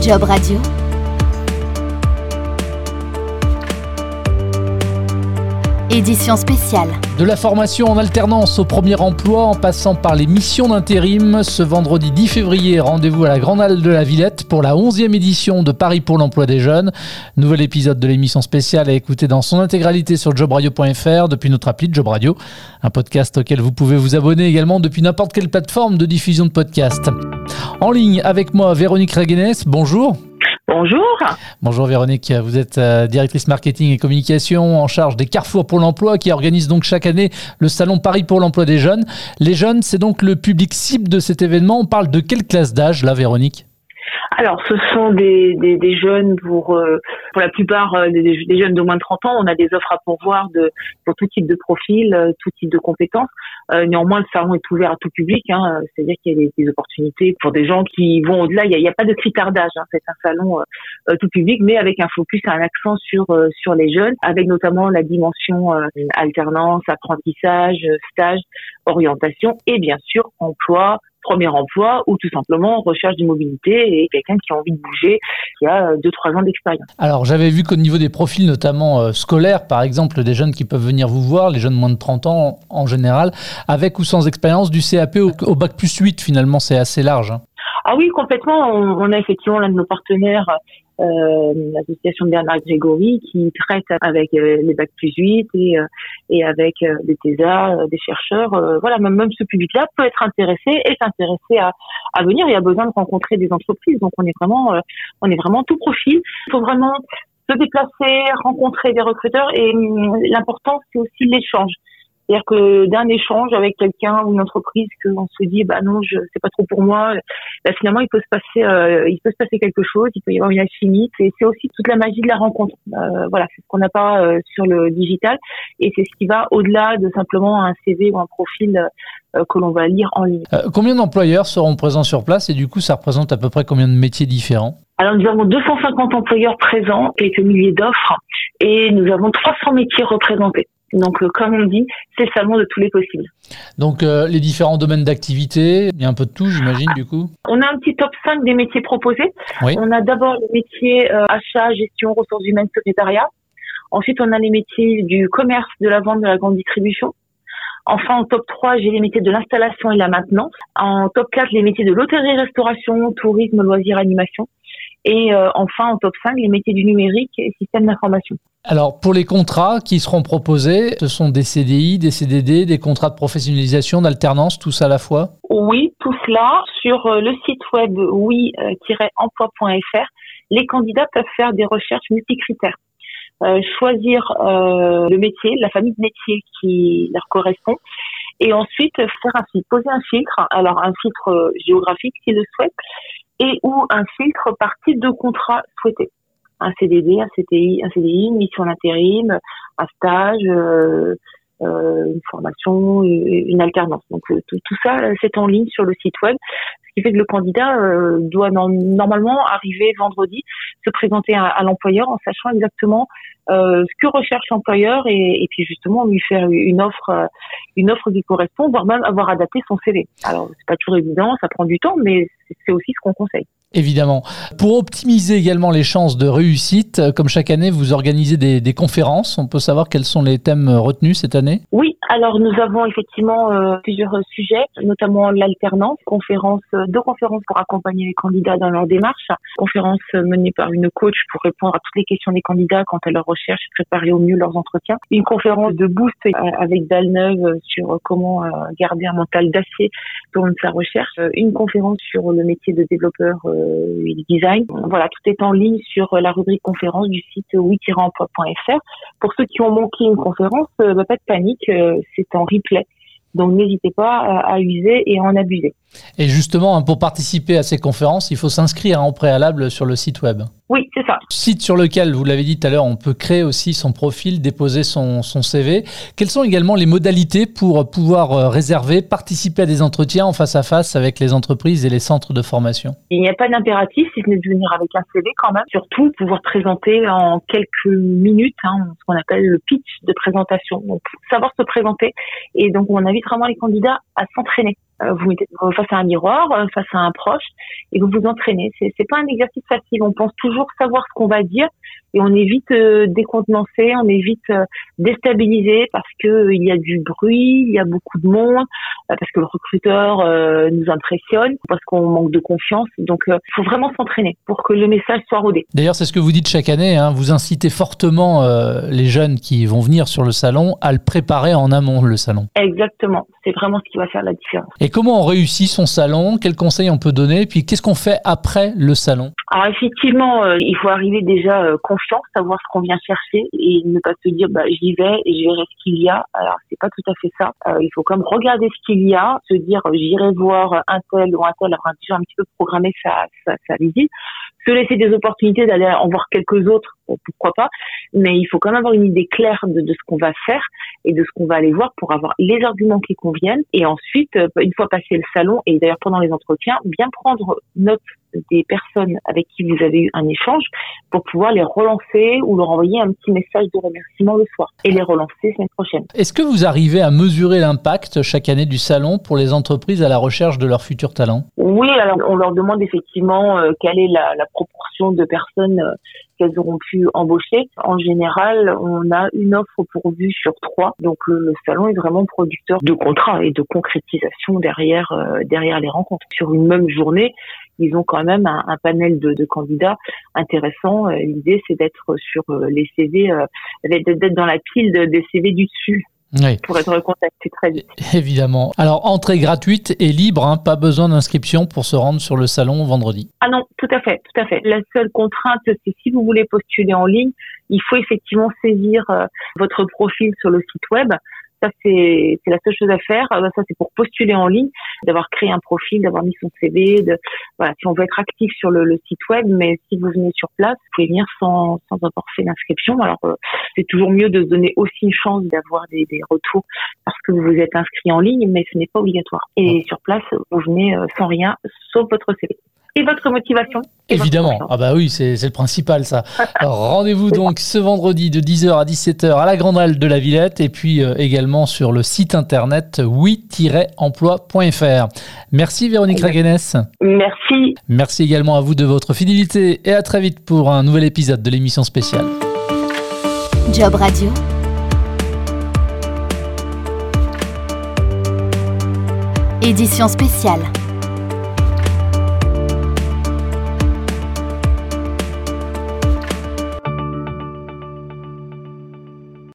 Job Radio. Édition spéciale. De la formation en alternance au premier emploi en passant par les missions d'intérim, ce vendredi 10 février, rendez-vous à la Grande Halle de la Villette pour la 11e édition de Paris pour l'emploi des jeunes. Nouvel épisode de l'émission spéciale à écouter dans son intégralité sur jobradio.fr depuis notre appli Job Radio, un podcast auquel vous pouvez vous abonner également depuis n'importe quelle plateforme de diffusion de podcast. En ligne avec moi, Véronique Raguenes, bonjour. Bonjour. Bonjour Véronique, vous êtes euh, directrice marketing et communication en charge des Carrefour pour l'emploi qui organise donc chaque année le salon Paris pour l'emploi des jeunes. Les jeunes, c'est donc le public cible de cet événement. On parle de quelle classe d'âge là Véronique? Alors, ce sont des, des, des jeunes pour euh, pour la plupart euh, des, jeunes de moins de 30 ans. On a des offres à pourvoir de pour tout type de profil, euh, tout type de compétences. néanmoins, le salon est ouvert à tout public, hein, c'est-à-dire qu'il y a des, opportunités pour des gens qui vont au-delà. Il n'y a, pas de critère d'âge. Hein, c'est un salon tout public, mais avec un focus, un accent sur sur les jeunes, avec notamment la dimension alternance, apprentissage, stage, orientation et bien sûr emploi premier emploi ou tout simplement recherche de mobilité et quelqu'un qui a envie de bouger, qui a 2-3 euh, ans d'expérience. Alors j'avais vu qu'au niveau des profils, notamment euh, scolaires, par exemple, des jeunes qui peuvent venir vous voir, les jeunes moins de 30 ans en général, avec ou sans expérience, du CAP au, bac plus 8 finalement, c'est assez large. Hein. Ah oui, complètement. On, a effectivement l'un de nos partenaires euh, l'association Bernard Grégory qui traite avec euh, les bacs plus 8 et, euh, et avec euh, des TESA, des chercheurs. voilà, même, même ce public-là peut être intéressé et s'intéresser à, à venir. Il y a besoin de rencontrer des entreprises. Donc on est vraiment, on est vraiment tout profil. Il faut vraiment se déplacer, rencontrer des recruteurs et hum, l'important c'est aussi l'échange. C'est-à-dire que d'un échange avec quelqu'un ou une entreprise qu'on se dit bah non, je c'est pas trop pour moi, bah, finalement il peut se passer euh, il peut se passer quelque chose, il peut y avoir une alchimie et c'est aussi toute la magie de la rencontre. Euh, voilà, c'est ce qu'on n'a pas euh, sur le digital et c'est ce qui va au-delà de simplement un CV ou un profil que l'on va lire en ligne. combien d'employeurs seront présents sur place et du coup ça représente à peu près combien de métiers différents? Alors nous avons 250 employeurs présents, quelques milliers d'offres et nous avons 300 métiers représentés. Donc, euh, comme on dit, c'est le salon de tous les possibles. Donc, euh, les différents domaines d'activité, il y a un peu de tout, j'imagine, du coup On a un petit top 5 des métiers proposés. On a d'abord les métiers euh, achat, gestion, ressources humaines, secrétariat. Ensuite, on a les métiers du commerce, de la vente, de la grande distribution. Enfin, en top 3, j'ai les métiers de l'installation et la maintenance. En top 4, les métiers de l'hôtellerie, restauration, tourisme, loisirs, animation. Et enfin, en top 5, les métiers du numérique et système d'information. Alors, pour les contrats qui seront proposés, ce sont des CDI, des CDD, des contrats de professionnalisation, d'alternance, tous à la fois Oui, tout cela. Sur euh, le site web oui-emploi.fr, les candidats peuvent faire des recherches multicritères. Euh, choisir euh, le métier, la famille de métiers qui leur correspond, et ensuite faire un filtre, poser un filtre, alors un filtre géographique s'ils le souhaitent, et ou un filtre par type de contrat souhaité un CDD, un CDI, un CDI, une mission d'intérim, un stage, euh, euh, une formation, une alternance. Donc euh, tout ça, c'est en ligne sur le site web, ce qui fait que le candidat doit normalement arriver vendredi, se présenter à, l'employeur en sachant exactement ce que recherche l'employeur et, et, puis justement lui faire une offre, une offre qui correspond, voire même avoir adapté son CV. Alors c'est pas toujours évident, ça prend du temps, mais c'est aussi ce qu'on conseille. Évidemment. Pour optimiser également les chances de réussite, euh, comme chaque année, vous organisez des, conférences. On peut savoir quels sont les thèmes euh, retenus cette année? Oui, alors nous avons effectivement euh, plusieurs sujets, notamment l'alternance, conférence, deux conférences pour accompagner les candidats dans leur démarche, conférence menée par une coach pour répondre à toutes les questions des candidats quant à leur recherche, préparer au mieux leurs entretiens, une conférence de boost avec Dalneuve sur comment garder un mental d'acier pour sa recherche, une conférence sur le métier de développeur euh, design. Voilà, tout est en ligne sur la rubrique conférence du site oui-emploi.fr. Pour ceux qui ont manqué une conférence, euh, bah, pas de panique, euh, c'est en replay. Donc n'hésitez pas à user et à en abuser. Et justement, hein, pour participer à ces conférences, il faut s'inscrire en préalable sur le site web. Oui, c'est ça. Site sur lequel, vous l'avez dit tout à l'heure, on peut créer aussi son profil, déposer son, son, CV. Quelles sont également les modalités pour pouvoir euh, réserver, participer à des entretiens en face à face avec les entreprises et les centres de formation? Il n'y a pas d'impératif, si ce n'est de venir avec un CV quand même. Surtout, pouvoir présenter en quelques minutes hein, ce qu'on appelle le pitch de présentation. Donc, savoir se présenter. Et donc, on invite vraiment les candidats à s'entraîner vous mettez face à un miroir, euh, face à un proche, et vous vous entraînez. C'est, c'est pas un exercice facile. On pense toujours savoir ce qu'on va dire, et on est vite euh, décontenancé, on est vite déstabilisé parce que il y a du bruit, il y a beaucoup de monde, parce que le recruteur nous impressionne, parce qu'on manque de confiance. Donc, il faut vraiment s'entraîner pour que le message soit rodé. D'ailleurs, c'est ce que vous dites chaque année. Hein. vous incitez fortement les jeunes qui vont venir sur le salon à le préparer en amont le salon. Exactement. C'est vraiment ce qui va faire la différence. Et comment on réussit son salon? Quels conseils on peut donner? Puis qu'est-ce qu'on fait après le salon? Alors effectivement, euh, il faut arriver déjà euh, confiant, savoir ce qu'on vient chercher et ne pas se dire bah, j'y vais et je verrai ce qu'il y a. Alors c'est pas tout à fait ça. Euh, il faut quand même regarder ce qu'il y a, se dire j'irai voir un tel ou un tel, avoir déjà un petit peu programmé sa, sa, sa visite se laisser des opportunités d'aller en voir quelques autres, pourquoi pas, mais il faut quand même avoir une idée claire de, de ce qu'on va faire et de ce qu'on va aller voir pour avoir les arguments qui conviennent. Et ensuite, euh, une fois passé le salon, et d'ailleurs pendant les entretiens, bien prendre note des personnes avec qui vous avez eu un échange pour pouvoir les relancer ou leur envoyer un petit message de remerciement le soir et les relancer la semaine prochaine. Est-ce que vous arrivez à mesurer l'impact chaque année du salon pour les entreprises à la recherche de leurs futurs talents Oui, alors on leur demande effectivement euh, quelle est la, la proportion de personnes euh, qu'elles auront pu embaucher. En général, on a une offre pourvue sur trois. Donc le, salon est vraiment producteur de contrats et de concrétisation derrière euh, derrière les rencontres. Sur une même journée, ils ont quand même un, un panel de, de, candidats intéressants. Euh, l'idée, c'est d'être sur euh, les CV, d'être dans la pile des CV du dessus pour être contacté très vite. Évidemment. Alors, entrée gratuite et libre, hein, pas besoin d'inscription pour se rendre sur le salon vendredi. Ah non, tout à fait, tout à fait. La seule contrainte, c'est si vous voulez postuler en ligne, il faut effectivement saisir euh, votre profil sur le site web. Ça, c'est la seule chose à faire. Euh, ça, c'est pour postuler en ligne, d'avoir créé un profil, d'avoir mis son CV. De, voilà, si on veut être actif sur le, le, site web, mais si vous venez sur place, vous pouvez venir sans, sans avoir fait l'inscription. Alors, euh, c'est toujours mieux de se donner aussi une chance d'avoir des, des, retours parce que vous vous êtes inscrit en ligne, mais ce n'est pas obligatoire. Et sur place, vous venez euh, sans rien, sauf votre CV et votre motivation. Évidemment. ah bah oui, c'est le principal ça. Rendez-vous donc ce vendredi de 10h à 17h à la Grande Halle de la Villette et puis euh, également sur le site internet oui-emploi.fr. Merci Véronique Raguenes. Merci. Merci également à vous de votre fidélité et à très vite pour un nouvel épisode de l'émission spéciale. Job Radio. Édition spéciale.